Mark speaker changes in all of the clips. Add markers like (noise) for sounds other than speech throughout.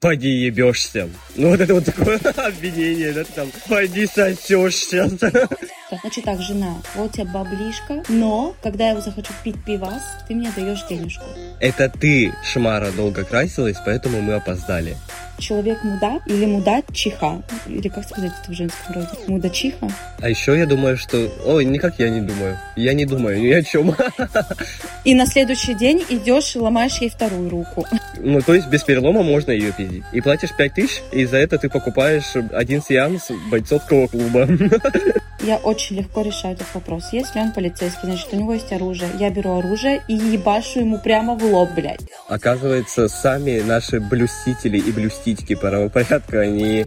Speaker 1: Пойди ебешься. Ну вот это вот такое (laughs) обвинение, да, ты там, пойди сосешься. (laughs)
Speaker 2: Значит так, жена, вот у тебя баблишка, но когда я захочу пить пивас, ты мне даешь денежку.
Speaker 1: Это ты, Шмара, долго красилась, поэтому мы опоздали.
Speaker 2: Человек мудак или мудачиха, или как сказать это в женском роде, мудачиха.
Speaker 1: А еще я думаю, что... Ой, никак я не думаю. Я не думаю ни о чем.
Speaker 2: И на следующий день идешь и ломаешь ей вторую руку.
Speaker 1: Ну, то есть без перелома можно ее пиздить. И платишь 5 тысяч, и за это ты покупаешь один сеанс бойцовского клуба.
Speaker 2: Я очень легко решаю этот вопрос. Если он полицейский, значит, у него есть оружие. Я беру оружие и ебашу ему прямо в лоб, блядь.
Speaker 1: Оказывается, сами наши блюстители и блюстительки правопорядка, они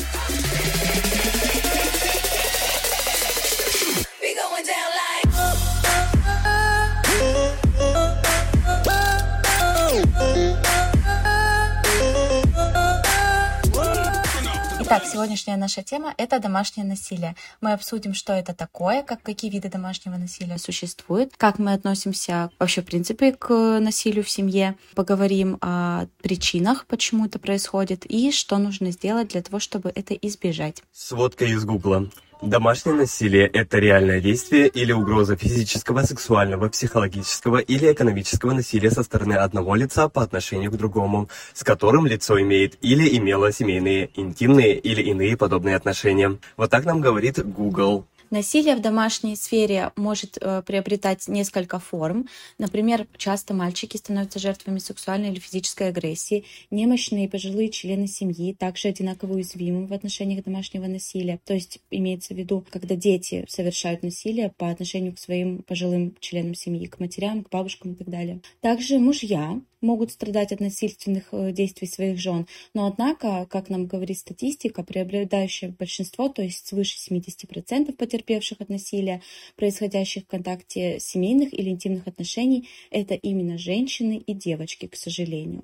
Speaker 2: Итак, сегодняшняя наша тема — это домашнее насилие. Мы обсудим, что это такое, как, какие виды домашнего насилия существуют, как мы относимся вообще, в принципе, к насилию в семье. Поговорим о причинах, почему это происходит, и что нужно сделать для того, чтобы это избежать.
Speaker 1: Сводка из Гугла. Домашнее насилие – это реальное действие или угроза физического, сексуального, психологического или экономического насилия со стороны одного лица по отношению к другому, с которым лицо имеет или имело семейные, интимные или иные подобные отношения. Вот так нам говорит Google.
Speaker 2: Насилие в домашней сфере может э, приобретать несколько форм. Например, часто мальчики становятся жертвами сексуальной или физической агрессии. Немощные и пожилые члены семьи также одинаково уязвимы в отношениях домашнего насилия. То есть имеется в виду, когда дети совершают насилие по отношению к своим пожилым членам семьи, к матерям, к бабушкам и так далее. Также мужья могут страдать от насильственных э, действий своих жен. Но однако, как нам говорит статистика, преобладающее большинство, то есть свыше 70% потерпевших от насилия, происходящих в контакте семейных или интимных отношений, это именно женщины и девочки, к сожалению.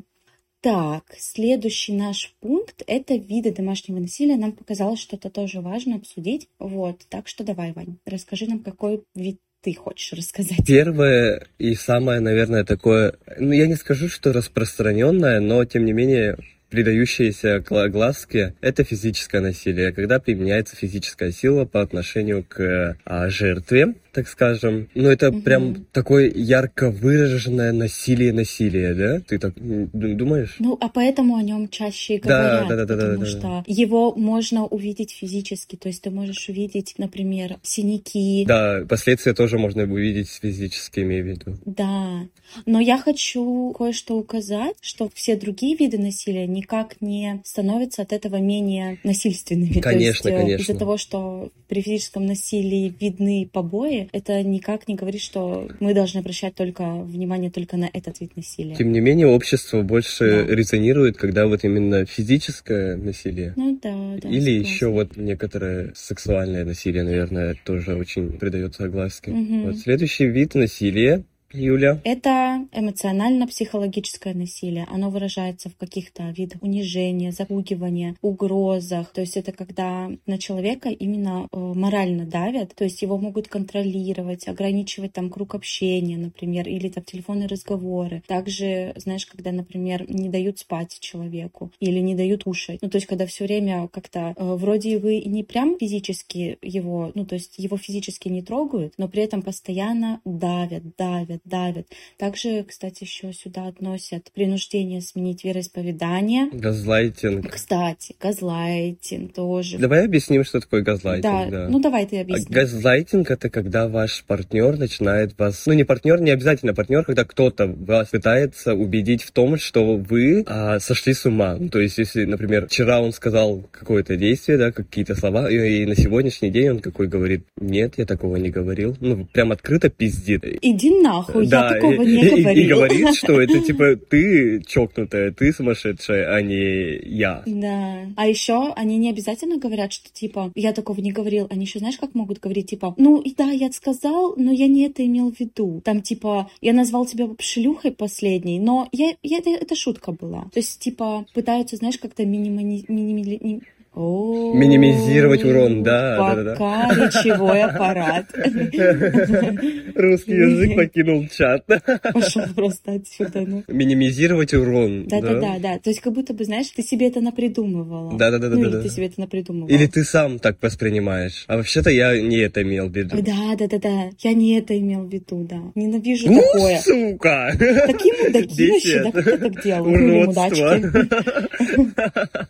Speaker 2: Так, следующий наш пункт – это виды домашнего насилия. Нам показалось, что это тоже важно обсудить. Вот, так что давай, Вань, расскажи нам, какой вид ты хочешь рассказать?
Speaker 1: Первое и самое, наверное, такое, ну, я не скажу, что распространенное, но, тем не менее, придающееся глазке, это физическое насилие, когда применяется физическая сила по отношению к а, жертве, так скажем. Ну, это угу. прям такое ярко выраженное насилие-насилие, да? Ты так думаешь?
Speaker 2: Ну, а поэтому о нем чаще говорят, да, да, да, потому да, да, что да. его можно увидеть физически, то есть ты можешь увидеть, например, синяки.
Speaker 1: Да, последствия тоже можно увидеть физически, имею в виду.
Speaker 2: Да, но я хочу кое-что указать, что все другие виды насилия никак не становятся от этого менее насильственными.
Speaker 1: Конечно,
Speaker 2: то есть,
Speaker 1: э, конечно.
Speaker 2: Из-за того, что при физическом насилии видны побои, это никак не говорит, что мы должны обращать только внимание только на этот вид насилия.
Speaker 1: Тем не менее, общество больше да. резонирует, когда вот именно физическое насилие.
Speaker 2: Ну да, да.
Speaker 1: Или еще вот некоторое сексуальное насилие, наверное, тоже очень придается огласке. Угу. Вот следующий вид насилия Юля?
Speaker 2: Это эмоционально-психологическое насилие. Оно выражается в каких-то видах унижения, запугивания, угрозах. То есть это когда на человека именно э, морально давят, то есть его могут контролировать, ограничивать там круг общения, например, или там телефонные разговоры. Также, знаешь, когда, например, не дают спать человеку или не дают кушать. Ну, то есть когда все время как-то э, вроде вы не прям физически его, ну, то есть его физически не трогают, но при этом постоянно давят, давят, давят. Также, кстати, еще сюда относят принуждение сменить вероисповедание.
Speaker 1: Газлайтинг.
Speaker 2: Кстати, газлайтинг тоже.
Speaker 1: Давай объясним, что такое газлайтинг.
Speaker 2: Да, да. ну давай ты объясни.
Speaker 1: Газлайтинг — это когда ваш партнер начинает вас... Ну, не партнер, не обязательно партнер, когда кто-то вас пытается убедить в том, что вы а, сошли с ума. Ну, то есть, если, например, вчера он сказал какое-то действие, да, какие-то слова, и, и на сегодняшний день он какой говорит, нет, я такого не говорил. Ну, прям открыто пиздит.
Speaker 2: Иди нахуй нахуй, я
Speaker 1: Да,
Speaker 2: такого
Speaker 1: и,
Speaker 2: не
Speaker 1: и- и
Speaker 2: говорил.
Speaker 1: говорит, что (laughs) это типа ты чокнутая, ты сумасшедшая, а не я.
Speaker 2: Да. А еще они не обязательно говорят, что типа я такого не говорил. Они еще знаешь, как могут говорить, типа, ну и да, я сказал, но я не это имел в виду. Там типа я назвал тебя шлюхой последней, но я, я это, это шутка была. То есть типа пытаются, знаешь, как-то минимали, минимали, О,
Speaker 1: Минимизировать урон, да, да, да, да.
Speaker 2: Пока речевой аппарат. (laughs)
Speaker 1: Русский язык покинул чат.
Speaker 2: Пошел просто отсюда. ну.
Speaker 1: Минимизировать урон.
Speaker 2: Да, да, да, да. То есть как будто бы, знаешь, ты себе это напридумывала.
Speaker 1: Да, да, да, да,
Speaker 2: Ну,
Speaker 1: да,
Speaker 2: или
Speaker 1: да.
Speaker 2: ты себе это напридумывал.
Speaker 1: Или ты сам так воспринимаешь. А вообще-то я не это имел в виду.
Speaker 2: Да, да, да, да. Я не это имел в виду, да. Ненавижу
Speaker 1: Ну,
Speaker 2: такое.
Speaker 1: сука!
Speaker 2: Такие мудаки вообще, да, как я так делаю?
Speaker 1: Уродство. (laughs)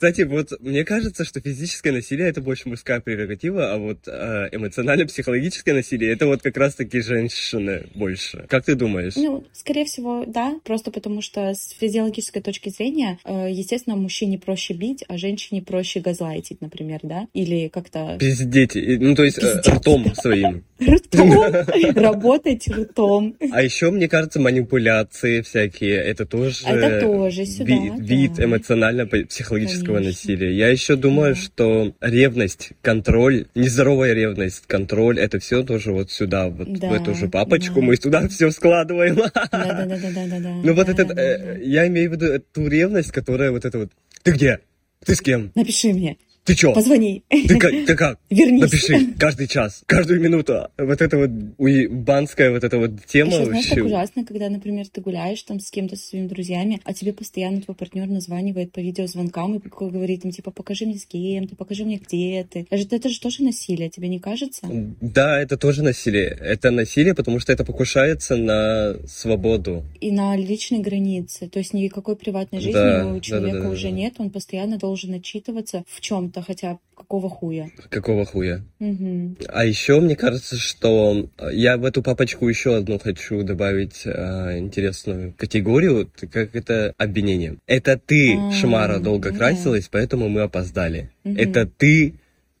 Speaker 1: Кстати, вот мне кажется, что физическое насилие это больше мужская прерогатива, а вот э, эмоционально-психологическое насилие это вот как раз-таки женщины больше. Как ты думаешь?
Speaker 2: Ну, скорее всего, да, просто потому что с физиологической точки зрения, э, естественно, мужчине проще бить, а женщине проще газлайтить, например, да? Или как-то
Speaker 1: Пиздеть. Ну, то есть э,
Speaker 2: Пиздеть.
Speaker 1: ртом своим. (laughs)
Speaker 2: ртом, (laughs) работать ртом.
Speaker 1: А еще, мне кажется, манипуляции всякие, это тоже,
Speaker 2: Это тоже сюда,
Speaker 1: ви-
Speaker 2: да.
Speaker 1: вид эмоционально-психологического
Speaker 2: Конечно.
Speaker 1: насилия. Я еще думаю,
Speaker 2: Да.
Speaker 1: что ревность, контроль, нездоровая ревность, контроль, это все тоже вот сюда, вот
Speaker 2: Да,
Speaker 1: в эту же папочку,
Speaker 2: да.
Speaker 1: мы туда все складываем.
Speaker 2: Да-да-да-да-да-да.
Speaker 1: Ну вот
Speaker 2: да,
Speaker 1: это,
Speaker 2: да, да,
Speaker 1: э, я имею в виду эту ревность, которая вот это вот, ты где? Ты с кем?
Speaker 2: Напиши мне,
Speaker 1: Ты чё?
Speaker 2: позвони,
Speaker 1: Ты как? Ты как? (laughs)
Speaker 2: вернись.
Speaker 1: Напиши каждый час, каждую минуту. Вот это вот уебанская вот эта вот тема
Speaker 2: Еще, знаешь, так
Speaker 1: вообще.
Speaker 2: ужасно, когда, например, ты гуляешь там с кем-то, со своими друзьями, а тебе постоянно твой партнер названивает по видеозвонкам и говорит, там, типа, покажи мне с кем ты, покажи мне, где ты. Это же, это же тоже насилие, тебе не кажется?
Speaker 1: Да, это тоже насилие. Это насилие, потому что это покушается на свободу.
Speaker 2: И на личной границе. То есть никакой приватной жизни
Speaker 1: Да,
Speaker 2: у
Speaker 1: да,
Speaker 2: человека
Speaker 1: да, да,
Speaker 2: уже
Speaker 1: да.
Speaker 2: нет, он постоянно должен отчитываться в чем-то, хотя какого хуя.
Speaker 1: Какого хуя?
Speaker 2: Мгм.
Speaker 1: А еще мне кажется, что я в эту папочку еще одну хочу добавить э, интересную категорию, как это обвинение. Это ты,
Speaker 2: А,
Speaker 1: Шмара, долго красилась, поэтому мы опоздали.
Speaker 2: Мгм.
Speaker 1: Это ты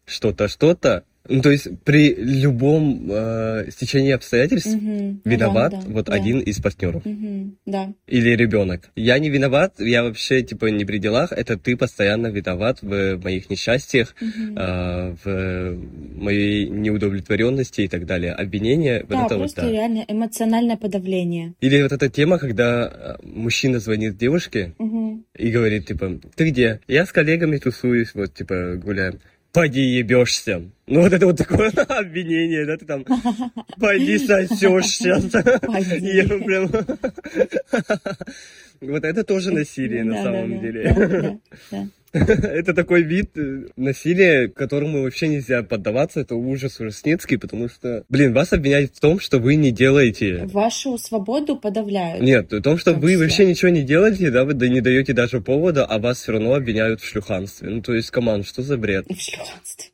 Speaker 1: что-то, что-то. Ну, то есть при любом э, стечении обстоятельств
Speaker 2: Мгм. Ну да,
Speaker 1: виноват
Speaker 2: да,
Speaker 1: вот
Speaker 2: да.
Speaker 1: один из партнеров.
Speaker 2: Мгм. Да.
Speaker 1: Или ребенок. Я не виноват, я вообще типа не при делах, это ты постоянно виноват в моих несчастьях,
Speaker 2: Мгм.
Speaker 1: а, в моей неудовлетворенности и так далее. Обвинение,
Speaker 2: Да,
Speaker 1: вот это вот
Speaker 2: просто
Speaker 1: да.
Speaker 2: реально эмоциональное подавление.
Speaker 1: Или вот эта тема, когда а, мужчина звонит девушке
Speaker 2: Мгм.
Speaker 1: и говорит, типа, ты где? Я с коллегами тусуюсь, вот, типа, гуляем. Пойди ебешься. Ну, вот это вот такое (laughs) обвинение, да, ты там, пойди сосешься.
Speaker 2: Пойди.
Speaker 1: Я прям... (laughs) Вот это тоже насилие на самом деле. (laughs) Это такой вид э, насилия, которому вообще нельзя поддаваться. Это ужас ужасницкий, потому что, блин, вас обвиняют в том, что вы не делаете.
Speaker 2: Вашу свободу подавляют.
Speaker 1: Нет, в том, что вы
Speaker 2: Вообще.
Speaker 1: ничего не делаете, да, вы не даете даже повода, а вас все равно обвиняют в шлюханстве. Ну, то есть, команд, что за бред? (laughs)
Speaker 2: В шлюханстве.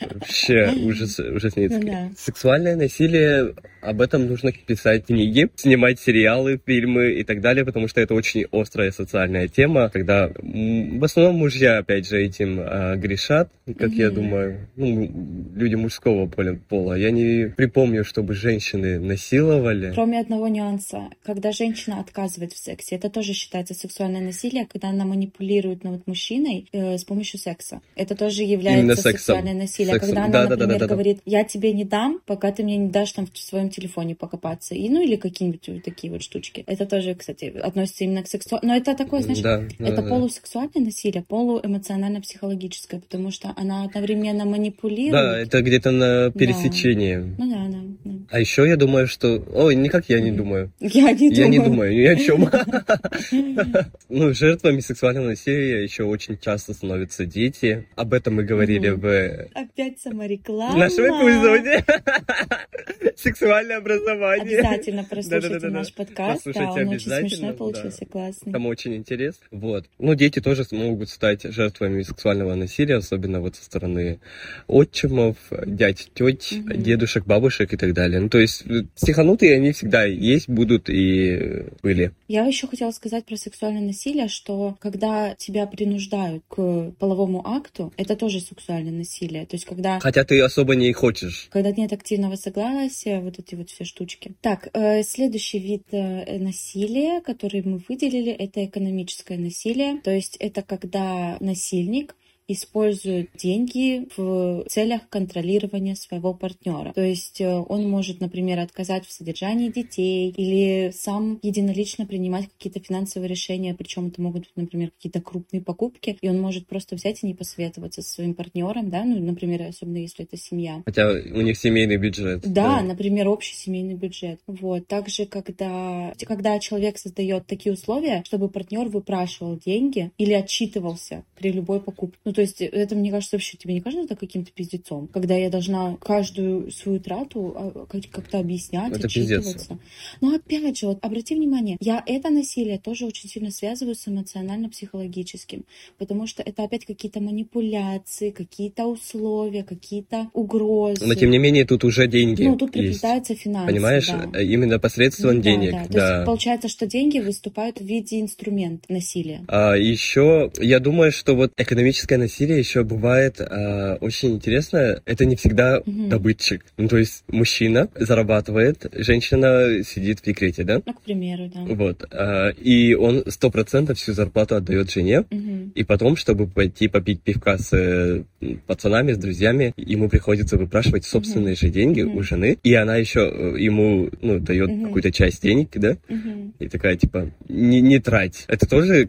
Speaker 1: Вообще ужас, ужасницкий.
Speaker 2: Ну.
Speaker 1: Сексуальное насилие, об этом нужно писать книги, снимать сериалы, фильмы и так далее, потому что это очень острая социальная тема, когда в основном мужья, опять же, этим а, грешат, как я
Speaker 2: Мгм.
Speaker 1: думаю, ну, люди мужского поля, пола. Я не припомню, чтобы женщины насиловали.
Speaker 2: Кроме одного нюанса, когда женщина отказывает в сексе, это тоже считается сексуальное насилие, когда она манипулирует над мужчиной э, с помощью секса. Это тоже является
Speaker 1: Именно сексом.
Speaker 2: сексуальное насилие.
Speaker 1: Сексом.
Speaker 2: Когда она,
Speaker 1: Да, да, да,
Speaker 2: например,
Speaker 1: да, да.
Speaker 2: говорит, я тебе не дам, пока ты мне не дашь там в своем телефоне покопаться. И, ну или какие-нибудь вот такие вот штучки. Это тоже, кстати, относится именно к сексуальному. Но это такое, знаешь,
Speaker 1: Да, да,
Speaker 2: это
Speaker 1: да.
Speaker 2: полусексуальное насилие, полуэмоционально-психологическое, потому что она одновременно манипулирует.
Speaker 1: Да, это где-то на пересечении.
Speaker 2: Ну да, да, да.
Speaker 1: А еще я думаю, что... Ой, никак я не думаю.
Speaker 2: Я не
Speaker 1: Я
Speaker 2: думаю.
Speaker 1: не думаю ни о чем. (laughs) Ну, жертвами сексуального насилия еще очень часто становятся дети. Об этом мы говорили в
Speaker 2: Опять самореклама.
Speaker 1: нашем эпизоде. (laughs) Сексуальное образование.
Speaker 2: Обязательно (laughs) прослушайте наш подкаст.
Speaker 1: Послушайте
Speaker 2: он очень смешной получился, классный.
Speaker 1: Там очень интересно. Вот. Ну, дети тоже могут стать жертвами сексуального насилия, особенно вот со стороны отчимов, дядь, теть, дедушек, бабушек и так далее. Далее. Ну, то есть э, психанутые они всегда есть, будут и были.
Speaker 2: Я еще хотела сказать про сексуальное насилие, что когда тебя принуждают к половому акту, это тоже сексуальное насилие. То есть когда...
Speaker 1: Хотя ты особо не хочешь.
Speaker 2: Когда нет активного согласия, вот эти вот все штучки. Так, э, следующий вид э, насилия, который мы выделили, это экономическое насилие. То есть это когда насильник использует деньги в целях контролирования своего партнера. То есть э, он может, например, отказать в содержании детей или сам единолично принимать какие-то финансовые решения, причем это могут быть, например, какие-то крупные покупки, и он может просто взять и не посоветоваться со своим партнером, да, ну, например, особенно если это семья.
Speaker 1: Хотя у них семейный бюджет.
Speaker 2: Да, да. например, общий семейный бюджет. Вот. Также, когда, когда человек создает такие условия, чтобы партнер выпрашивал деньги или отчитывался при любой покупке. Ну, то есть это, мне кажется, вообще тебе не кажется это каким-то пиздецом? Когда я должна каждую свою трату а, как-то объяснять, это отчитываться. Пиздец. Но опять же, вот обрати внимание, я это насилие тоже очень сильно связываю с эмоционально-психологическим, потому что это опять какие-то манипуляции, какие-то условия, какие-то угрозы.
Speaker 1: Но тем не менее тут уже деньги
Speaker 2: Ну, тут приплетаются финансы,
Speaker 1: Понимаешь?
Speaker 2: Да.
Speaker 1: Именно посредством
Speaker 2: ну,
Speaker 1: денег.
Speaker 2: Да, да.
Speaker 1: да.
Speaker 2: То есть получается, что деньги выступают в виде инструмента насилия.
Speaker 1: А еще я думаю, что вот экономическое насилие еще бывает а, очень интересно. Это не всегда угу. добытчик. Ну, то есть мужчина зарабатывает, женщина сидит в декрете, да?
Speaker 2: Ну, к примеру, да.
Speaker 1: Вот. А, и он сто процентов всю зарплату отдает жене.
Speaker 2: Угу.
Speaker 1: И потом, чтобы пойти попить пивка с э, пацанами, с друзьями, ему приходится выпрашивать собственные угу. же деньги угу. у жены. И она еще э, ему ну, дает угу. какую-то часть денег, да?
Speaker 2: Угу.
Speaker 1: И такая, типа, не, не трать. Это тоже,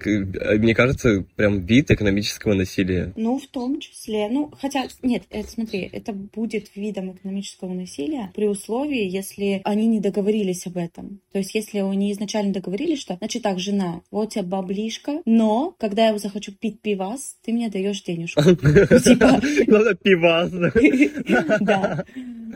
Speaker 1: мне кажется, прям вид экономического насилия.
Speaker 2: Ну, в том числе. Ну, хотя, нет, это, смотри, это будет видом экономического насилия при условии, если они не договорились об этом. То есть, если они изначально договорились, что, значит так, жена, вот у тебя баблишка, но когда я захочу пить пивас, ты мне даешь денежку. (laughs)
Speaker 1: Типа... Пивас. (laughs)
Speaker 2: Да.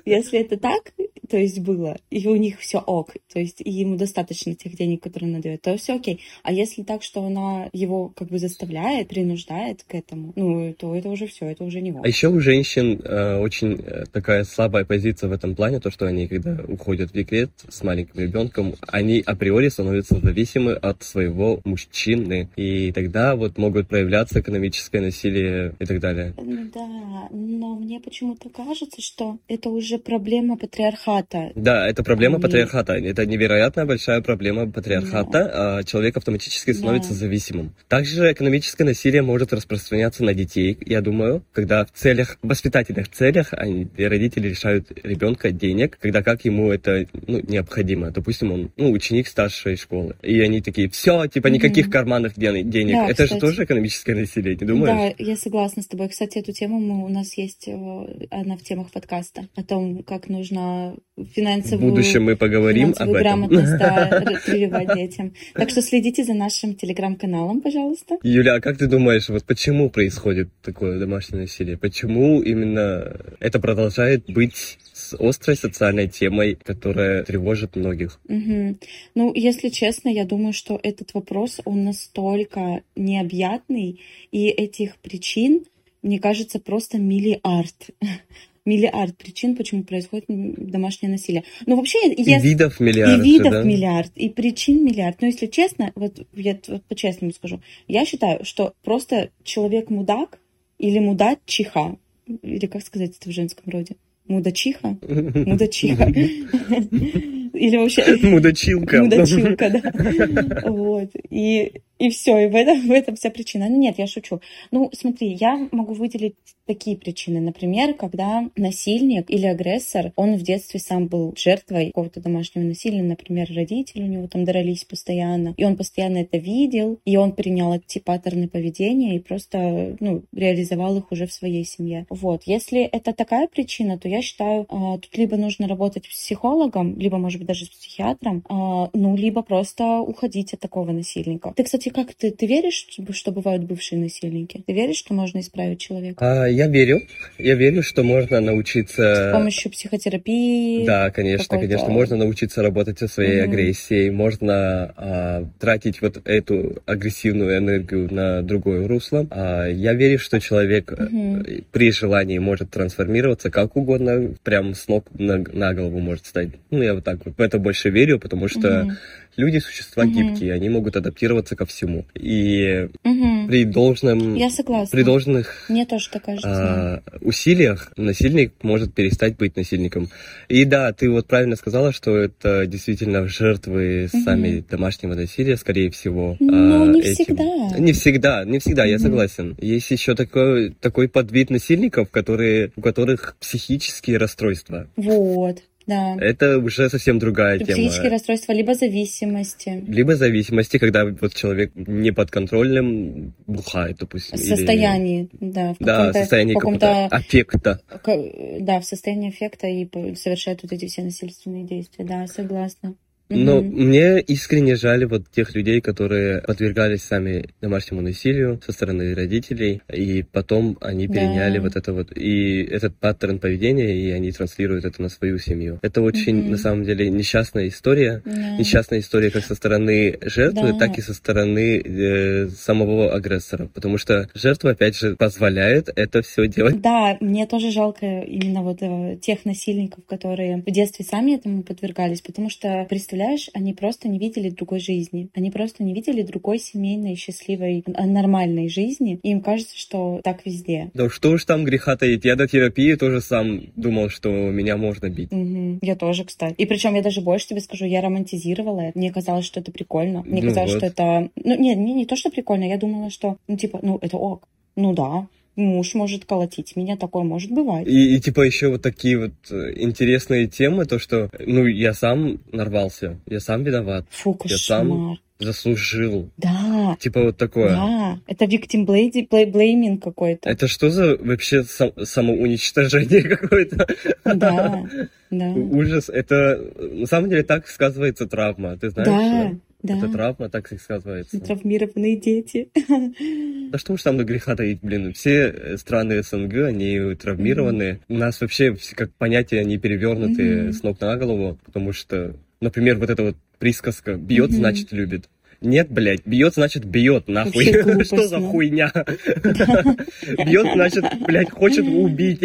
Speaker 2: Если это так, то есть было, и у них все ок, то есть ему достаточно тех денег, которые он дает, то все окей. А если так, что она его как бы заставляет, принуждает к этому, ну, то это уже все, это уже не
Speaker 1: А еще у женщин э, очень э, такая слабая позиция в этом плане, то, что они, когда уходят в декрет с маленьким ребенком, они априори становятся зависимы от своего мужчины, и тогда вот могут проявляться экономическое насилие и так далее.
Speaker 2: Да, но мне почему-то кажется, что это уже проблема патриархата.
Speaker 1: Да, это проблема патриархата. Это невероятно большая проблема патриархата. Да. Человек автоматически становится да. зависимым. Также экономическое насилие может распространяться на детей, я думаю, когда в целях, в воспитательных целях они, родители лишают ребенка денег, когда как ему это ну, необходимо. Допустим, он ну, ученик старшей школы. И они такие, все, типа никаких mm-hmm. карманных денег. Да, это кстати. же тоже экономическое насилие, не думаешь?
Speaker 2: Да, я согласна с тобой. Кстати, эту тему мы, у нас есть, э, она в темах подкаста о том, как нужно финансовую...
Speaker 1: В будущем мы поговорим об этом.
Speaker 2: да, (laughs) прививать детям. Так что следите за нашим телеграм-каналом, пожалуйста.
Speaker 1: Юля, а как ты думаешь, вот почему происходит такое домашнее насилие? Почему именно это продолжает быть с острой социальной темой, которая тревожит многих?
Speaker 2: Угу. Ну, если честно, я думаю, что этот вопрос, он настолько необъятный, и этих причин, мне кажется, просто миллиард миллиард причин, почему происходит домашнее насилие. Но вообще...
Speaker 1: И я... видов миллиард.
Speaker 2: И видов да? миллиард, и причин миллиард. Но если честно, вот я вот по-честному скажу, я считаю, что просто человек мудак или мудак чиха, или как сказать это в женском роде? Мудачиха? (laughs) Мудачиха. (laughs) Или вообще...
Speaker 1: Мудачилка. (laughs)
Speaker 2: Мудачилка, да. Вот. И и все, и в этом, (laughs) в этом вся причина. Ну нет, я шучу. Ну, смотри, я могу выделить такие причины. Например, когда насильник или агрессор, он в детстве сам был жертвой какого-то домашнего насилия, например, родители у него там дрались постоянно, и он постоянно это видел, и он принял эти паттерны поведения и просто, ну, реализовал их уже в своей семье. Вот. Если это такая причина, то я считаю, а, тут либо нужно работать с психологом, либо, может быть, даже с психиатром, а, ну, либо просто уходить от такого насильника. Ты, кстати, кстати, как ты, ты веришь, что бывают бывшие насильники? Ты веришь, что можно исправить человека?
Speaker 1: А, я верю. Я верю, что можно научиться...
Speaker 2: С помощью психотерапии?
Speaker 1: Да, конечно, конечно. Можно научиться работать со своей угу. агрессией. Можно а, тратить вот эту агрессивную энергию на другое русло. А, я верю, что человек угу. при желании может трансформироваться как угодно, прям с ног на, на голову может стать. Ну, я вот так вот в это больше верю, потому что угу люди существа угу. гибкие, они могут адаптироваться ко всему. И угу. при должном...
Speaker 2: Я согласна.
Speaker 1: При должных...
Speaker 2: Мне тоже так кажется.
Speaker 1: А, усилиях насильник может перестать быть насильником. И да, ты вот правильно сказала, что это действительно жертвы угу. сами домашнего насилия, скорее всего.
Speaker 2: Но а, не этим. всегда.
Speaker 1: Не всегда, не всегда, угу. я согласен. Есть еще такой, такой подвид насильников, которые, у которых психические расстройства.
Speaker 2: Вот. Да.
Speaker 1: Это уже совсем другая тема.
Speaker 2: Психические расстройства, либо зависимости.
Speaker 1: Либо зависимости, когда вот человек не под контролем бухает, допустим. В
Speaker 2: состоянии, или... да.
Speaker 1: В да, состоянии какого-то аффекта.
Speaker 2: Да, в состоянии аффекта и совершает вот эти все насильственные действия. Да, согласна.
Speaker 1: Но mm-hmm. мне искренне жаль вот тех людей, которые подвергались сами домашнему насилию со стороны родителей, и потом они переняли да. вот это вот, и этот паттерн поведения, и они транслируют это на свою семью. Это очень, mm-hmm. на самом деле, несчастная история. Yeah. Несчастная история как со стороны жертвы, да. так и со стороны э, самого агрессора. Потому что жертва, опять же, позволяет это все делать.
Speaker 2: Да, мне тоже жалко именно вот э, тех насильников, которые в детстве сами этому подвергались, потому что, представляете, представляешь, они просто не видели другой жизни. Они просто не видели другой семейной, счастливой, нормальной жизни. И им кажется, что так везде.
Speaker 1: Да что уж там греха таить. Я до терапии тоже сам думал, что меня можно бить.
Speaker 2: Угу. Я тоже, кстати. И причем я даже больше тебе скажу, я романтизировала это. Мне казалось, что это прикольно. Мне ну казалось, вот. что это... Ну, нет, не, не то, что прикольно. Я думала, что, ну, типа, ну, это ок. Ну да, муж может колотить меня, такое может бывать.
Speaker 1: И, и типа еще вот такие вот э, интересные темы, то что, ну, я сам нарвался, я сам виноват.
Speaker 2: Фу, кошмар.
Speaker 1: Я сам заслужил.
Speaker 2: Да.
Speaker 1: Типа вот такое.
Speaker 2: Да. Это victim blaming какой-то.
Speaker 1: Это что за вообще сам, самоуничтожение (laughs) какое-то?
Speaker 2: Да. (laughs) Да.
Speaker 1: Ужас. Это на самом деле так сказывается травма. Ты знаешь?
Speaker 2: Да. Да.
Speaker 1: Это травма, так и сказывается.
Speaker 2: Травмированные дети. (laughs)
Speaker 1: Да что уж там до греха таить, блин. Все э, страны СНГ, они травмированы. Mm-hmm. У нас вообще как понятия, они перевернуты mm-hmm. с ног на голову, потому что, например, вот эта вот присказка «бьет, mm-hmm. значит любит». Нет, блядь, бьет, значит бьет, нахуй. (laughs) Что за хуйня? (laughs) Бьет, значит, блядь, хочет убить.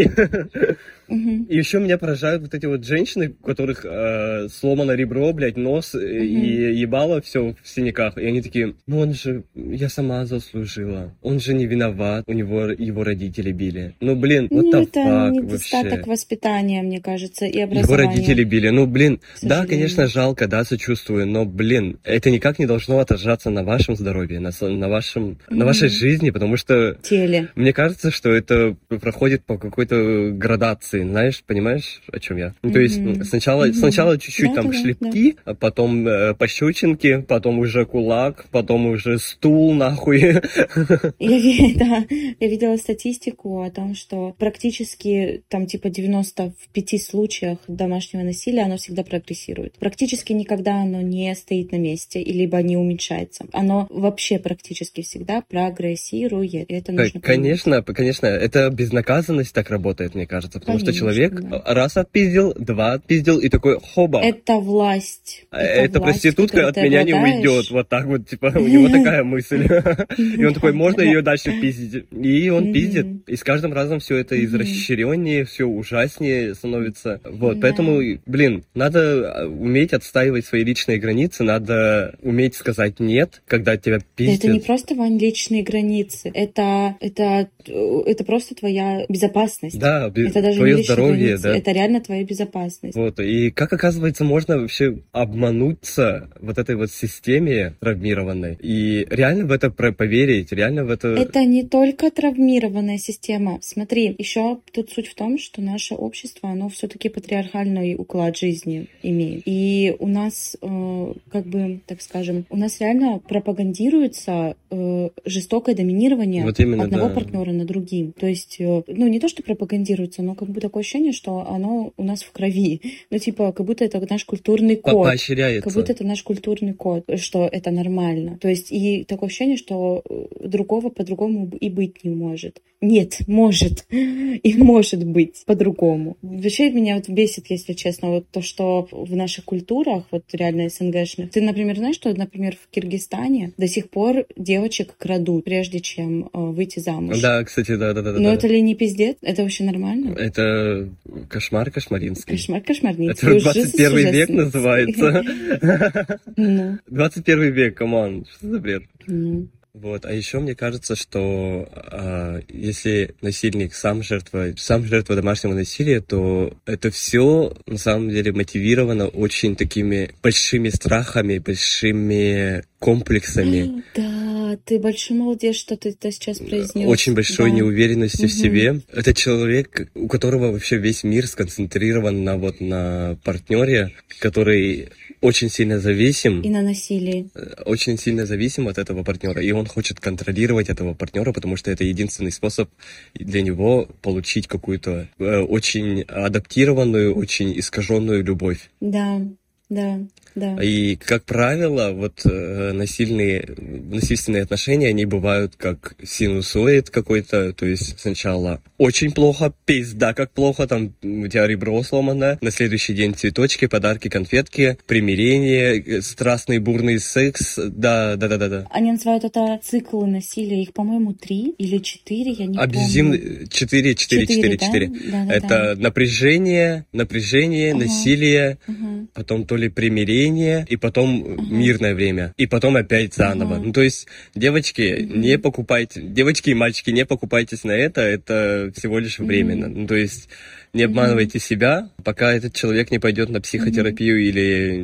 Speaker 1: И еще меня поражают вот эти вот женщины, у которых э, сломано ребро, блядь, нос угу. и ебало все в синяках. И они такие, ну он же, я сама заслужила. Он же не виноват, у него его родители били. Ну, блин, вот
Speaker 2: это
Speaker 1: fuck,
Speaker 2: недостаток
Speaker 1: вообще.
Speaker 2: воспитания, мне кажется, и образования.
Speaker 1: Его родители били. Ну, блин, да, конечно, жалко, да, сочувствую, но, блин, это никак не должно отражаться на вашем здоровье, на, на вашем, на вашей жизни, потому что...
Speaker 2: Теле.
Speaker 1: Мне кажется, что это проходит по какой-то градации эмоции, знаешь, понимаешь, о чем я? Ну, то есть сначала, mm-hmm. сначала чуть-чуть да, там да, шлепки, да. а потом э, пощечинки, потом уже кулак, потом уже стул, нахуй. (laughs) Я, (laughs)
Speaker 2: да, я видела статистику о том, что практически там типа 95 случаях домашнего насилия оно всегда прогрессирует. Практически никогда оно не стоит на месте, либо не уменьшается. Оно вообще практически всегда прогрессирует. И это нужно
Speaker 1: Конечно, понимать. конечно, это безнаказанность так работает, мне кажется, потому что человек раз отпиздил, два отпиздил, и такой хоба.
Speaker 2: Это власть.
Speaker 1: А это Эта власть, проститутка от меня не уйдет. Вот так вот, типа, у него (laughs) такая мысль. И он такой, можно ее дальше пиздить? И он пиздит. И с каждым разом все это израсчереннее, все ужаснее становится. Вот, поэтому, блин, надо а, уметь отстаивать свои личные границы, надо уметь сказать нет, когда тебя пиздят.
Speaker 2: Это не просто, Вань, личные границы, это, это, это просто твоя безопасность.
Speaker 1: Да, это даже твое здоровье,
Speaker 2: границы.
Speaker 1: да.
Speaker 2: Это реально твоя безопасность.
Speaker 1: Вот, и как оказывается, можно вообще обмануться вот этой вот системе травмированной и реально в это поверить, реально в это...
Speaker 2: Это не только травмированная система. Смотри, еще тут суть в том, что наше общество, оно все-таки патриархальный уклад жизни имеет. И у нас, э, как бы, так скажем, у нас реально пропагандируется э, жестокое доминирование вот именно, одного да. партнера над другим. То есть, э, ну, не то, что пропагандируется, но как будто такое ощущение, что оно у нас в крови. Ну, типа, как будто это наш культурный код. По
Speaker 1: Поощряется.
Speaker 2: Как будто это наш культурный код, что это нормально. То есть, и такое ощущение, что э, другого по-другому и быть не может. Нет, может. (laughs) И может быть по-другому. Вообще меня вот бесит, если честно, вот то, что в наших культурах, вот реально СНГшных, ты, например, знаешь, что, например, в Киргизстане до сих пор девочек крадут, прежде чем э, выйти замуж.
Speaker 1: Да, кстати, да, да, да.
Speaker 2: Но
Speaker 1: да.
Speaker 2: это ли не пиздец? Это вообще нормально?
Speaker 1: Это кошмар кошмаринский.
Speaker 2: Кошмар кошмаринский.
Speaker 1: Это 21 век называется. 21 (laughs) (laughs) ну. век, come on, что за бред? Вот. А еще мне кажется, что а, если насильник сам жертва, сам жертва домашнего насилия, то это все на самом деле мотивировано очень такими большими страхами, большими комплексами.
Speaker 2: Да, ты большой молодец, что ты это сейчас произнес.
Speaker 1: Очень большой да. неуверенностью угу. в себе. Это человек, у которого вообще весь мир сконцентрирован на вот на партнере, который очень сильно зависим.
Speaker 2: И на насилии.
Speaker 1: Э, очень сильно зависим от этого партнера. И он хочет контролировать этого партнера, потому что это единственный способ для него получить какую-то э, очень адаптированную, очень искаженную любовь.
Speaker 2: Да, да. Да.
Speaker 1: И, как правило, вот э, насильные, насильственные отношения, они бывают как синусоид какой-то, то есть сначала очень плохо, пизда как плохо, там у тебя ребро сломано, на следующий день цветочки, подарки, конфетки, примирение, э, страстный бурный секс, да, да, да, да, да.
Speaker 2: Они называют это циклы насилия, их, по-моему, три или четыре, я не
Speaker 1: Абьюзивный... помню. Четыре, четыре, четыре, четыре. Это да. напряжение, напряжение, ага. насилие, ага. потом то ли примирение, и потом мирное время, и потом опять заново. Uh-huh. Ну, то есть, девочки, uh-huh. не покупайте, девочки и мальчики, не покупайтесь на это, это всего лишь временно. Uh-huh. Ну, то есть, не обманывайте mm-hmm. себя, пока этот человек не пойдет на психотерапию mm-hmm. или,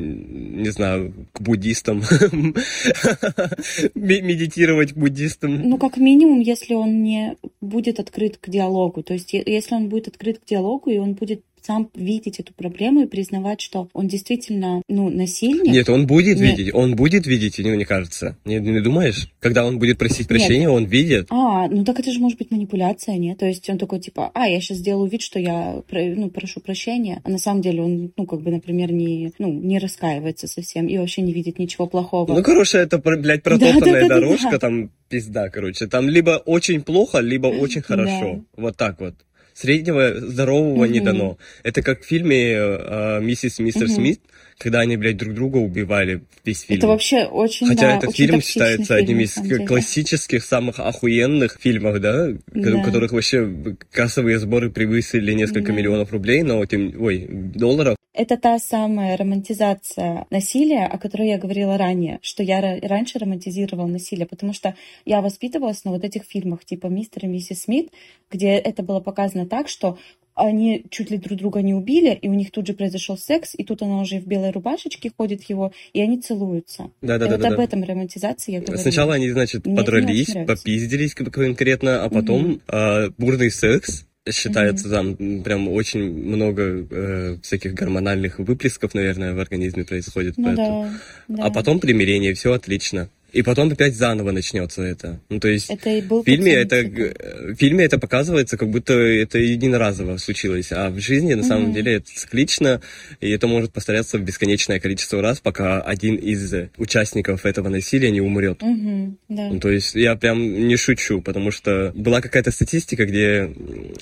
Speaker 1: не знаю, к буддистам, (laughs) медитировать к буддистам.
Speaker 2: Ну, как минимум, если он не будет открыт к диалогу. То есть, если он будет открыт к диалогу, и он будет сам видеть эту проблему и признавать, что он действительно, ну, насильник.
Speaker 1: Нет, он будет Нет. видеть, он будет видеть, мне, кажется. Не, не думаешь? Когда он будет просить прощения, Нет. он видит.
Speaker 2: А, ну так это же может быть манипуляция, нет? То есть он такой, типа, а, я сейчас сделаю вид, что я, ну, прошу прощения, а на самом деле он, ну, как бы, например, не, ну, не раскаивается совсем и вообще не видит ничего плохого.
Speaker 1: Ну, короче, это, блядь, протоптанная да, да, да, дорожка, да, да. там пизда, короче. Там либо очень плохо, либо (laughs) очень хорошо. Да. Вот так вот среднего здорового mm-hmm. не дано. Это как в фильме э, «Миссис мистер. Смит», когда они, блядь, друг друга убивали весь фильм.
Speaker 2: Это вообще очень,
Speaker 1: Хотя
Speaker 2: да,
Speaker 1: этот
Speaker 2: очень
Speaker 1: фильм считается фильм, одним из классических, самых охуенных фильмов, да? да? У которых вообще кассовые сборы превысили несколько да. миллионов рублей, но тем, ой, долларов.
Speaker 2: Это та самая романтизация насилия, о которой я говорила ранее, что я раньше романтизировала насилие, потому что я воспитывалась на вот этих фильмах типа «Мистер и миссис Смит», где это было показано так, что они чуть ли друг друга не убили, и у них тут же произошел секс, и тут она уже в белой рубашечке ходит его, и они целуются.
Speaker 1: Да, да, да.
Speaker 2: Вот об
Speaker 1: да.
Speaker 2: этом романтизации я говорю.
Speaker 1: Сначала они, значит, Мне подрались, попиздились конкретно, а потом угу. э, бурный секс, считается mm-hmm. там прям очень много э, всяких гормональных выплесков, наверное, в организме происходит. Ну, да, да. А потом примирение, все отлично и потом опять заново начнется это. Ну, то есть это в фильме это, в фильме это показывается, как будто это единоразово случилось, а в жизни на mm-hmm. самом деле это циклично, и это может повторяться в бесконечное количество раз, пока один из участников этого насилия не умрет.
Speaker 2: Mm-hmm. Да.
Speaker 1: Ну, то есть я прям не шучу, потому что была какая-то статистика, где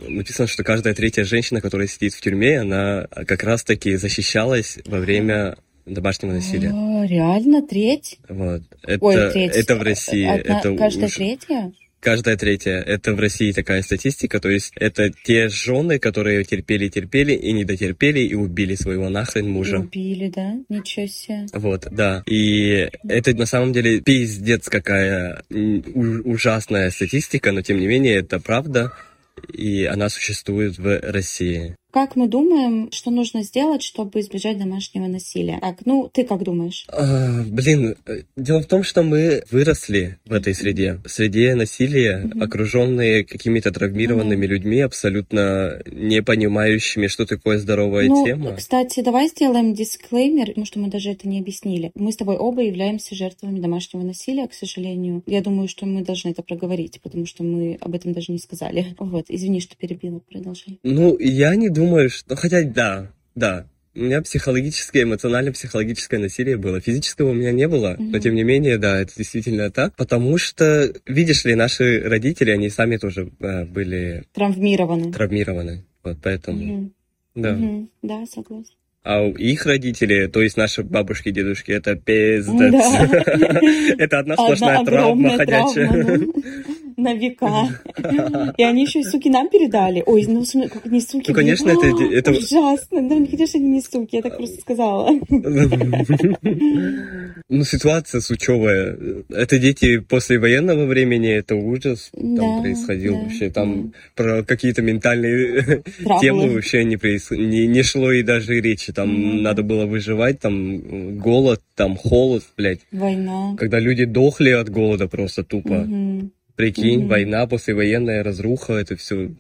Speaker 1: написано, что каждая третья женщина, которая сидит в тюрьме, она как раз-таки защищалась во время домашнего насилия.
Speaker 2: А, реально? Треть?
Speaker 1: Вот. Это, Ой, треть. это в России.
Speaker 2: Одна,
Speaker 1: это
Speaker 2: каждая уж... третья?
Speaker 1: Каждая третья. Это в России такая статистика. То есть это те жены, которые терпели-терпели и не дотерпели и убили своего нахрен мужа.
Speaker 2: Убили, да? Ничего себе.
Speaker 1: Вот, да. И это на самом деле пиздец какая ужасная статистика, но тем не менее это правда и она существует в России.
Speaker 2: Как мы думаем, что нужно сделать, чтобы избежать домашнего насилия? Так, ну, ты как думаешь?
Speaker 1: А, блин, дело в том, что мы выросли в этой среде, в среде насилия, mm-hmm. окруженные какими-то травмированными mm-hmm. людьми, абсолютно не понимающими, что такое здоровая
Speaker 2: ну,
Speaker 1: тема.
Speaker 2: Кстати, давай сделаем дисклеймер, потому что мы даже это не объяснили. Мы с тобой оба являемся жертвами домашнего насилия, к сожалению. Я думаю, что мы должны это проговорить, потому что мы об этом даже не сказали. (laughs) Вот, извини, что перебила, продолжай.
Speaker 1: Ну, я не думаю, что... Хотя, да, да, у меня психологическое, эмоционально-психологическое насилие было. Физического у меня не было, mm-hmm. но тем не менее, да, это действительно так. Потому что, видишь ли, наши родители, они сами тоже э, были...
Speaker 2: Травмированы.
Speaker 1: Травмированы. Вот поэтому... Mm-hmm. Да.
Speaker 2: Mm-hmm. Да, согласна.
Speaker 1: А их родители, то есть наши бабушки и дедушки, это пиздец. (laughs) Это одна сплошная травма ходячая. Ну, (laughs)
Speaker 2: на века. И они еще и суки нам передали. Ой, ну как не суки.
Speaker 1: Ну, конечно, это, это...
Speaker 2: Ужасно. Ну, конечно, они не суки, я так просто сказала. (laughs)
Speaker 1: Ну, ситуация сучевая. Это дети после военного времени, это ужас там происходил вообще. Там про какие-то ментальные темы вообще не, шло и даже речи там надо было выживать, там голод, там холод, блядь.
Speaker 2: Война.
Speaker 1: Когда люди дохли от голода просто тупо. Mm-hmm. Прикинь, mm-hmm. война, послевоенная разруха, это все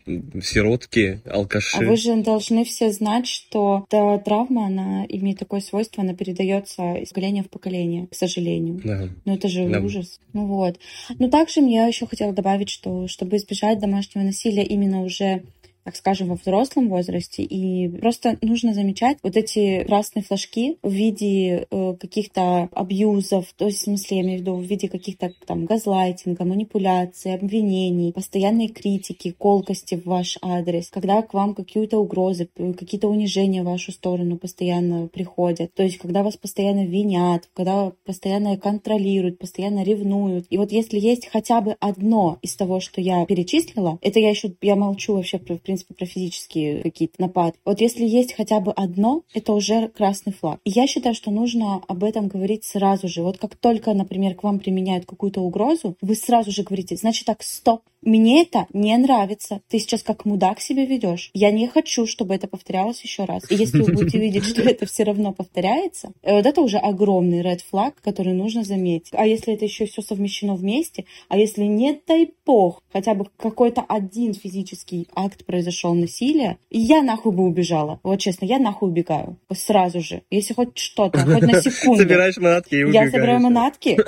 Speaker 1: сиротки, алкаши.
Speaker 2: А вы же должны все знать, что эта травма, она имеет такое свойство, она передается из поколения в поколение, к сожалению.
Speaker 1: Да.
Speaker 2: Ну это же
Speaker 1: да.
Speaker 2: ужас. Ну вот. Ну также я еще хотела добавить, что чтобы избежать домашнего насилия именно уже так скажем, во взрослом возрасте. И просто нужно замечать вот эти красные флажки в виде э, каких-то абьюзов, то есть, в смысле, я имею в виду, в виде каких-то там газлайтинга, манипуляций, обвинений, постоянной критики, колкости в ваш адрес, когда к вам какие-то угрозы, какие-то унижения в вашу сторону постоянно приходят. То есть, когда вас постоянно винят, когда постоянно контролируют, постоянно ревнуют. И вот если есть хотя бы одно из того, что я перечислила, это я еще, я молчу вообще в про физические какие-то нападки. Вот если есть хотя бы одно, это уже красный флаг. И я считаю, что нужно об этом говорить сразу же. Вот как только, например, к вам применяют какую-то угрозу, вы сразу же говорите, значит так, стоп, мне это не нравится. Ты сейчас как мудак себя ведешь. Я не хочу, чтобы это повторялось еще раз. И если вы будете видеть, что это все равно повторяется, э, вот это уже огромный red flag, который нужно заметить. А если это еще все совмещено вместе, а если не дай бог, хотя бы какой-то один физический акт произошел насилие, я нахуй бы убежала. Вот честно, я нахуй убегаю. Сразу же. Если хоть что-то, хоть на секунду.
Speaker 1: Собираешь манатки и
Speaker 2: убегаешь. Я собираю манатки,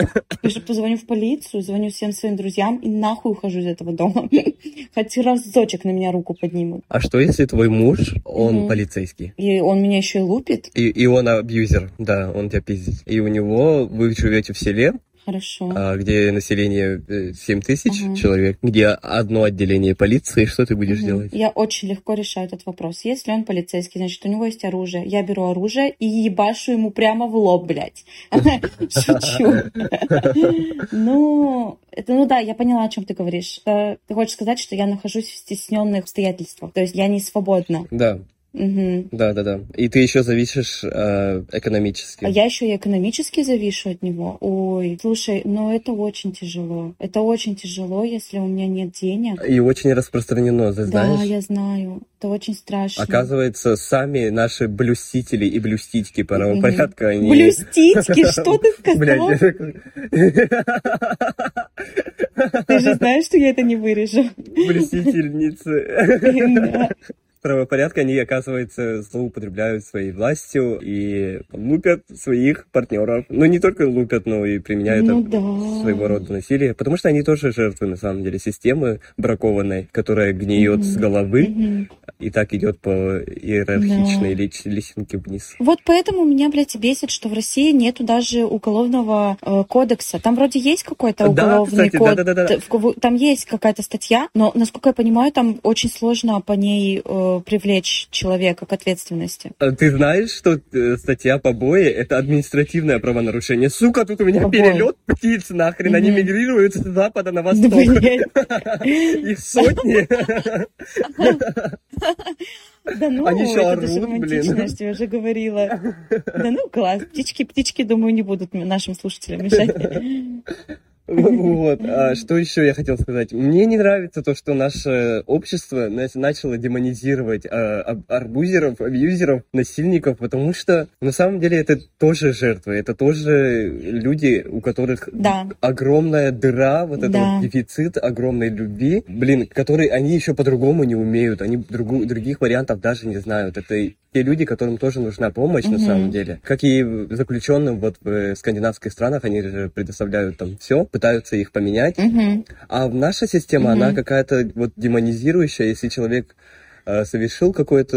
Speaker 2: позвоню в полицию, звоню всем своим друзьям и нахуй ухожу из этого этого дома. (laughs) Хоть разочек на меня руку поднимут.
Speaker 1: А что, если твой муж, он mm. полицейский?
Speaker 2: И он меня еще и лупит?
Speaker 1: И, и он абьюзер, да, он тебя пиздит. И у него, вы живете в селе,
Speaker 2: Хорошо.
Speaker 1: А, где население 7 э, тысяч ага. человек, где одно отделение полиции, что ты будешь ага. делать?
Speaker 2: Я очень легко решаю этот вопрос. Если он полицейский, значит, у него есть оружие. Я беру оружие и ебашу ему прямо в лоб, блядь. (laughs) Шучу. (laughs) Ну, это, ну да, я поняла, о чем ты говоришь. Э, ты хочешь сказать, что я нахожусь в стесненных обстоятельствах, то есть я не свободна.
Speaker 1: Да,
Speaker 2: Угу.
Speaker 1: Да, да, да. И ты еще зависишь э, экономически.
Speaker 2: А я еще и экономически завишу от него. Ой, слушай, ну это очень тяжело. Это очень тяжело, если у меня нет денег.
Speaker 1: И очень распространено, ты знаешь?
Speaker 2: Да, я знаю. Это очень страшно.
Speaker 1: Оказывается, сами наши блюстители и блюстительки правопорядка, они...
Speaker 2: Блюстители? Что ты (laughs) сказал? Ты же знаешь, что я это не вырежу.
Speaker 1: Блюстительницы (laughs) правопорядка, они, оказывается, злоупотребляют своей властью и лупят своих партнеров. Ну, не только лупят, но и применяют ну, да. своего рода насилие, потому что они тоже жертвы, на самом деле, системы бракованной, которая гниет mm-hmm. с головы mm-hmm. и так идет по иерархичной да. лесенке вниз.
Speaker 2: Вот поэтому меня, блядь, бесит, что в России нету даже уголовного э, кодекса. Там вроде есть какой-то уголовный да, кстати, код, да, да, да, да. там есть какая-то статья, но, насколько я понимаю, там очень сложно по ней э, привлечь человека к ответственности.
Speaker 1: А ты знаешь, что э, статья побои – это административное правонарушение? Сука, тут у меня побои. перелет птиц нахрен, mm-hmm. они мигрируют с запада на (laughs) восток. (laughs) Их сотни. (laughs)
Speaker 2: Да ну, Они еще это же романтичность, я уже говорила. Да ну, класс. Птички, птички, думаю, не будут нашим слушателям мешать.
Speaker 1: Вот. А что еще я хотел сказать? Мне не нравится то, что наше общество начало демонизировать а, арбузеров, абьюзеров, насильников, потому что на самом деле это тоже жертвы, это тоже люди, у которых
Speaker 2: да.
Speaker 1: огромная дыра, вот это да. вот дефицит огромной любви, блин, который они еще по-другому не умеют, они друг, других вариантов даже не знают. Это те люди, которым тоже нужна помощь угу. на самом деле. Как и заключенным вот в скандинавских странах, они же предоставляют там все, пытаются их поменять.
Speaker 2: Угу.
Speaker 1: А наша система, угу. она какая-то вот демонизирующая, если человек э, совершил какое-то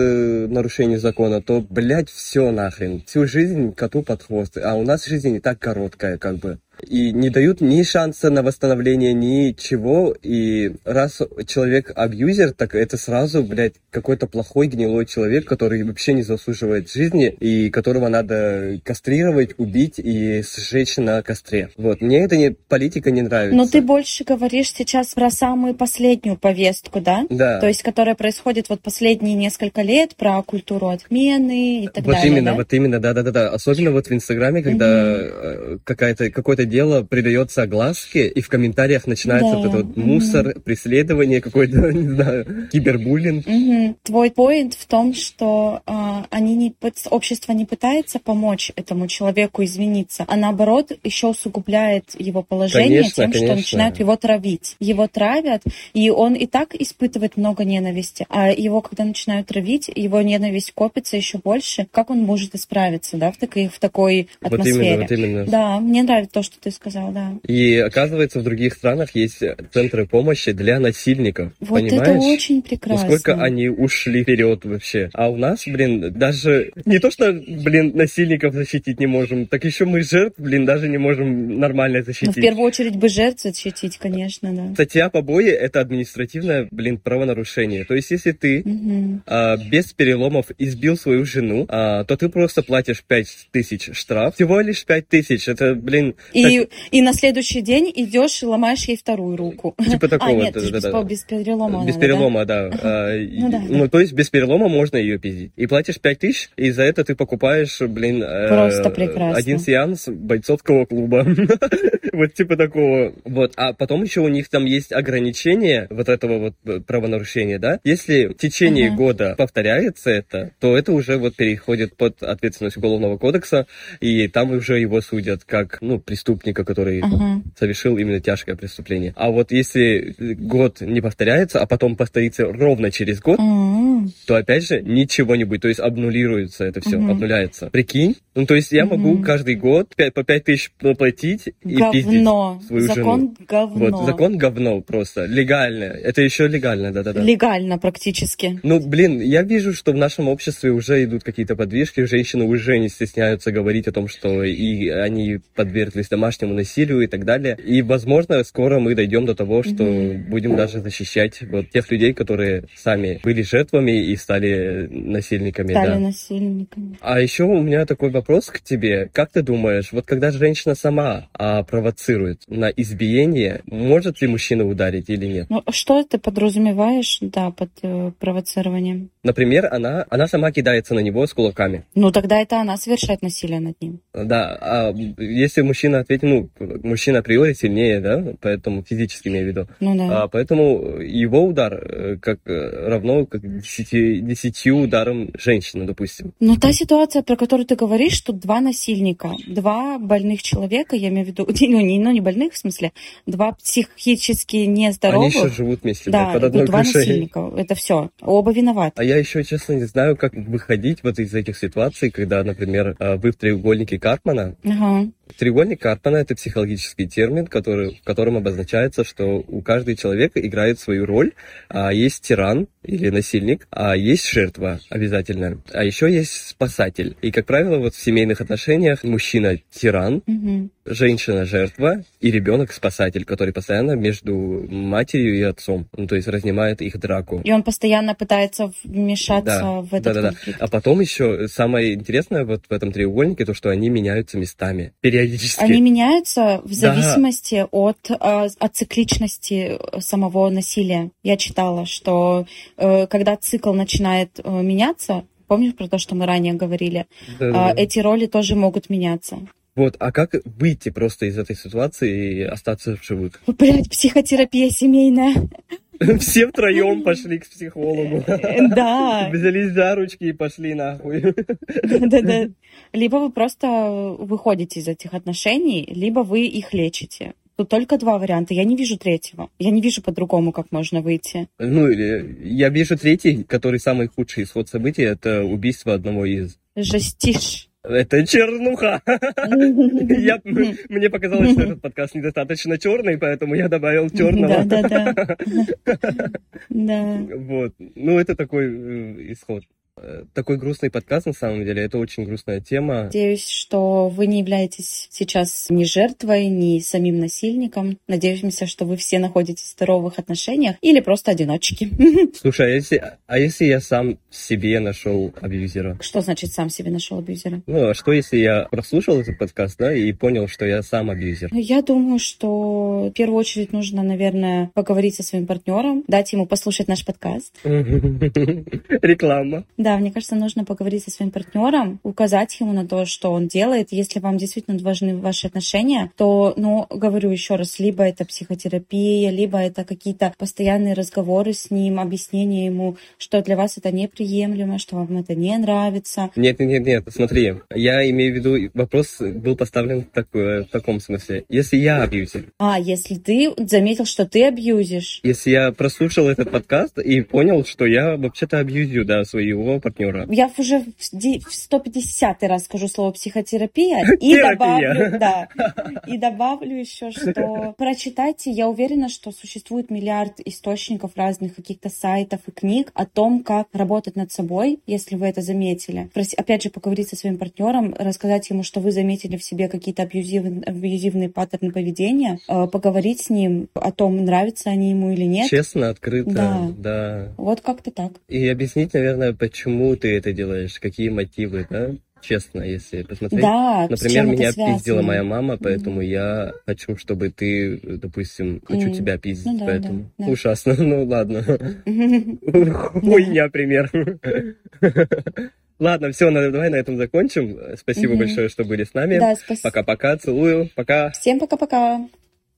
Speaker 1: нарушение закона, то, блядь, все нахрен. Всю жизнь коту под хвост. А у нас жизнь не так короткая, как бы и не дают ни шанса на восстановление, ничего. И раз человек абьюзер, так это сразу, блядь, какой-то плохой гнилой человек, который вообще не заслуживает жизни и которого надо кастрировать, убить и сжечь на костре. Вот. Мне эта не, политика не нравится.
Speaker 2: Но ты больше говоришь сейчас про самую последнюю повестку, да?
Speaker 1: Да.
Speaker 2: То есть, которая происходит вот последние несколько лет, про культуру отмены и так
Speaker 1: вот
Speaker 2: далее,
Speaker 1: именно,
Speaker 2: да?
Speaker 1: вот именно, да-да-да. Особенно вот в Инстаграме, когда угу. какая-то, какое-то дело придается огласке, и в комментариях начинается да. вот этот вот мусор, угу. преследование, какой-то, (laughs) не знаю, кибербуллинг.
Speaker 2: Угу. Твой поинт в том, что э, они не, общество не пытается помочь этому человеку извиниться, а наоборот еще усугубляет его положение
Speaker 1: конечно,
Speaker 2: тем,
Speaker 1: конечно.
Speaker 2: что начинают его травить. Его травят, и он и так испытывает много ненависти, а его, когда начинают травить, его ненависть копится еще больше. Как он может исправиться, да, в такой, в такой атмосфере?
Speaker 1: Вот именно, вот именно.
Speaker 2: Да, мне нравится то, что ты сказал, да.
Speaker 1: И оказывается, в других странах есть центры помощи для насильников.
Speaker 2: Вот
Speaker 1: понимаешь?
Speaker 2: это очень прекрасно.
Speaker 1: Насколько они ушли вперед вообще. А у нас, блин, даже не то, что, блин, насильников защитить не можем, так еще мы жертв, блин, даже не можем нормально защитить.
Speaker 2: Ну, в первую очередь бы жертв защитить, конечно, да.
Speaker 1: Статья побои — это административное, блин, правонарушение. То есть, если ты
Speaker 2: угу.
Speaker 1: а, без переломов избил свою жену, а, то ты просто платишь 5 тысяч штраф. Всего лишь 5 тысяч. Это, блин...
Speaker 2: И и, и на следующий день идешь и ломаешь ей вторую руку.
Speaker 1: Типа (laughs) такого.
Speaker 2: А, нет,
Speaker 1: да,
Speaker 2: да, да, без перелома.
Speaker 1: Без перелома, да. да. А, ну, да. Ну, то есть без перелома можно ее пиздить. И платишь 5 тысяч, и за это ты покупаешь, блин,
Speaker 2: э, Просто прекрасно.
Speaker 1: один сеанс бойцовского клуба. (laughs) вот типа такого. Вот. А потом еще у них там есть ограничение вот этого вот э, правонарушения, да? Если в течение года повторяется это, то это уже вот переходит под ответственность Уголовного кодекса, и там уже его судят как, ну, преступник преступника, который
Speaker 2: uh-huh.
Speaker 1: совершил именно тяжкое преступление. А вот если год не повторяется, а потом повторится ровно через год,
Speaker 2: uh-huh.
Speaker 1: то опять же ничего не будет, то есть обнулируется это все, uh-huh. обнуляется. Прикинь? Ну, то есть я uh-huh. могу каждый год 5, по 5 тысяч платить и
Speaker 2: говно.
Speaker 1: пиздить свою
Speaker 2: закон
Speaker 1: жену.
Speaker 2: говно.
Speaker 1: Вот, закон говно просто. Легально. Это еще легально, да-да-да.
Speaker 2: Легально практически.
Speaker 1: Ну, блин, я вижу, что в нашем обществе уже идут какие-то подвижки, женщины уже не стесняются говорить о том, что и они подверглись домашнему домашнему насилию и так далее. И, возможно, скоро мы дойдем до того, что mm-hmm. будем даже защищать вот тех людей, которые сами были жертвами и стали насильниками.
Speaker 2: Стали
Speaker 1: да.
Speaker 2: насильниками.
Speaker 1: А еще у меня такой вопрос к тебе. Как ты думаешь, вот когда женщина сама а, провоцирует на избиение, может ли мужчина ударить или нет?
Speaker 2: Ну, что ты подразумеваешь, да, под э, провоцированием?
Speaker 1: Например, она, она сама кидается на него с кулаками.
Speaker 2: Ну, тогда это она совершает насилие над ним.
Speaker 1: Да, а если мужчина ответит, ну, мужчина априори сильнее, да, поэтому физически имею в виду.
Speaker 2: Ну, да.
Speaker 1: а, поэтому его удар э, как э, равно как десяти, десятью ударам женщины, допустим.
Speaker 2: Но та ситуация, про которую ты говоришь, что два насильника, два больных человека, я имею в виду, (laughs) ну не, ну, не больных, в смысле, два психически нездоровых.
Speaker 1: Они еще живут вместе,
Speaker 2: да,
Speaker 1: под одной
Speaker 2: два
Speaker 1: крышей.
Speaker 2: насильника, это все, оба виноваты.
Speaker 1: А я еще, честно, не знаю, как выходить вот из этих ситуаций, когда, например, э, вы в треугольнике Карпмана,
Speaker 2: ага.
Speaker 1: Треугольник Карпмана – это психологический термин, который, в котором обозначается, что у каждого человека играет свою роль. А есть тиран или насильник, а есть жертва обязательно. А еще есть спасатель. И, как правило, вот в семейных отношениях мужчина – тиран,
Speaker 2: угу.
Speaker 1: Женщина – жертва, и ребенок – спасатель, который постоянно между матерью и отцом, ну, то есть разнимает их драку.
Speaker 2: И он постоянно пытается вмешаться
Speaker 1: да,
Speaker 2: в этот
Speaker 1: да, да,
Speaker 2: конфликт.
Speaker 1: Да. А потом еще самое интересное вот в этом треугольнике, то, что они меняются местами периодически.
Speaker 2: Они меняются в зависимости да. от, а, от цикличности самого насилия. Я читала, что э, когда цикл начинает э, меняться, помнишь про то, что мы ранее говорили,
Speaker 1: да, да.
Speaker 2: эти роли тоже могут меняться.
Speaker 1: Вот, а как выйти просто из этой ситуации и остаться в живых? (laughs)
Speaker 2: Блять, психотерапия семейная. (laughs)
Speaker 1: Все втроем пошли к психологу.
Speaker 2: Да. (laughs)
Speaker 1: Взялись за ручки и пошли нахуй.
Speaker 2: Да-да-да. Либо вы просто выходите из этих отношений, либо вы их лечите. Тут только два варианта. Я не вижу третьего. Я не вижу по-другому, как можно выйти.
Speaker 1: Ну, или я вижу третий, который самый худший исход событий, это убийство одного из...
Speaker 2: Жестишь.
Speaker 1: Это чернуха. (laughs) Я, мне показалось, что этот подкаст недостаточно черный, поэтому я добавил черного.
Speaker 2: Да, да, да. (laughs) Да.
Speaker 1: Вот. Ну, это такой э, исход. Такой грустный подкаст, на самом деле, это очень грустная тема.
Speaker 2: Надеюсь, что вы не являетесь сейчас ни жертвой, ни самим насильником. Надеемся, что вы все находитесь в здоровых отношениях или просто одиночки. (laughs)
Speaker 1: Слушай, а если, а если я сам себе нашел абьюзера?
Speaker 2: Что значит сам себе нашел абьюзера?
Speaker 1: Ну, а что если я прослушал этот подкаст, да, и понял, что я сам абьюзер?
Speaker 2: Ну, Я думаю, что в первую очередь нужно, наверное, поговорить со своим партнером, дать ему послушать наш подкаст. (laughs)
Speaker 1: Реклама.
Speaker 2: Да, мне кажется, нужно поговорить со своим партнером, указать ему на то, что он делает. Если вам действительно важны ваши отношения, то, ну, говорю еще раз, либо это психотерапия, либо это какие-то постоянные разговоры с ним, объяснение ему, что для вас это неприемлемо, что вам это не нравится.
Speaker 1: Нет, нет, нет, нет, смотри, я имею в виду, вопрос был поставлен в, такой, в таком смысле. Если я абьюзер,
Speaker 2: А, если ты заметил, что ты абьюзишь,
Speaker 1: если я прослушал этот подкаст и понял, что я вообще-то абьюзю, да, своего партнера.
Speaker 2: я уже в де- в 150 раз скажу слово психотерапия (laughs) и добавлю, (laughs) да, и добавлю еще, что прочитайте, я уверена, что существует миллиард источников разных каких-то сайтов и книг о том, как работать над собой, если вы это заметили. Опять же, поговорить со своим партнером, рассказать ему, что вы заметили в себе какие-то абьюзивные, абьюзивные паттерны поведения, э, поговорить с ним о том, нравятся они ему или нет.
Speaker 1: Честно, открыто,
Speaker 2: Да.
Speaker 1: да.
Speaker 2: Вот как-то так.
Speaker 1: И объяснить, наверное, почему ты это делаешь, какие мотивы, да? Честно, если посмотреть.
Speaker 2: Да,
Speaker 1: Например, меня пиздила моя мама, поэтому я хочу, чтобы ты, допустим, хочу
Speaker 2: Мгм.
Speaker 1: тебя пиздить,
Speaker 2: Ну да,
Speaker 1: поэтому
Speaker 2: да, да.
Speaker 1: ужасно. (laughs) Ну ладно. (laughs) Хуйня пример. Ладно, все, давай на этом закончим. Спасибо большое, что были с нами.
Speaker 2: Да, спасибо.
Speaker 1: Пока-пока, целую, пока.
Speaker 2: Всем пока-пока.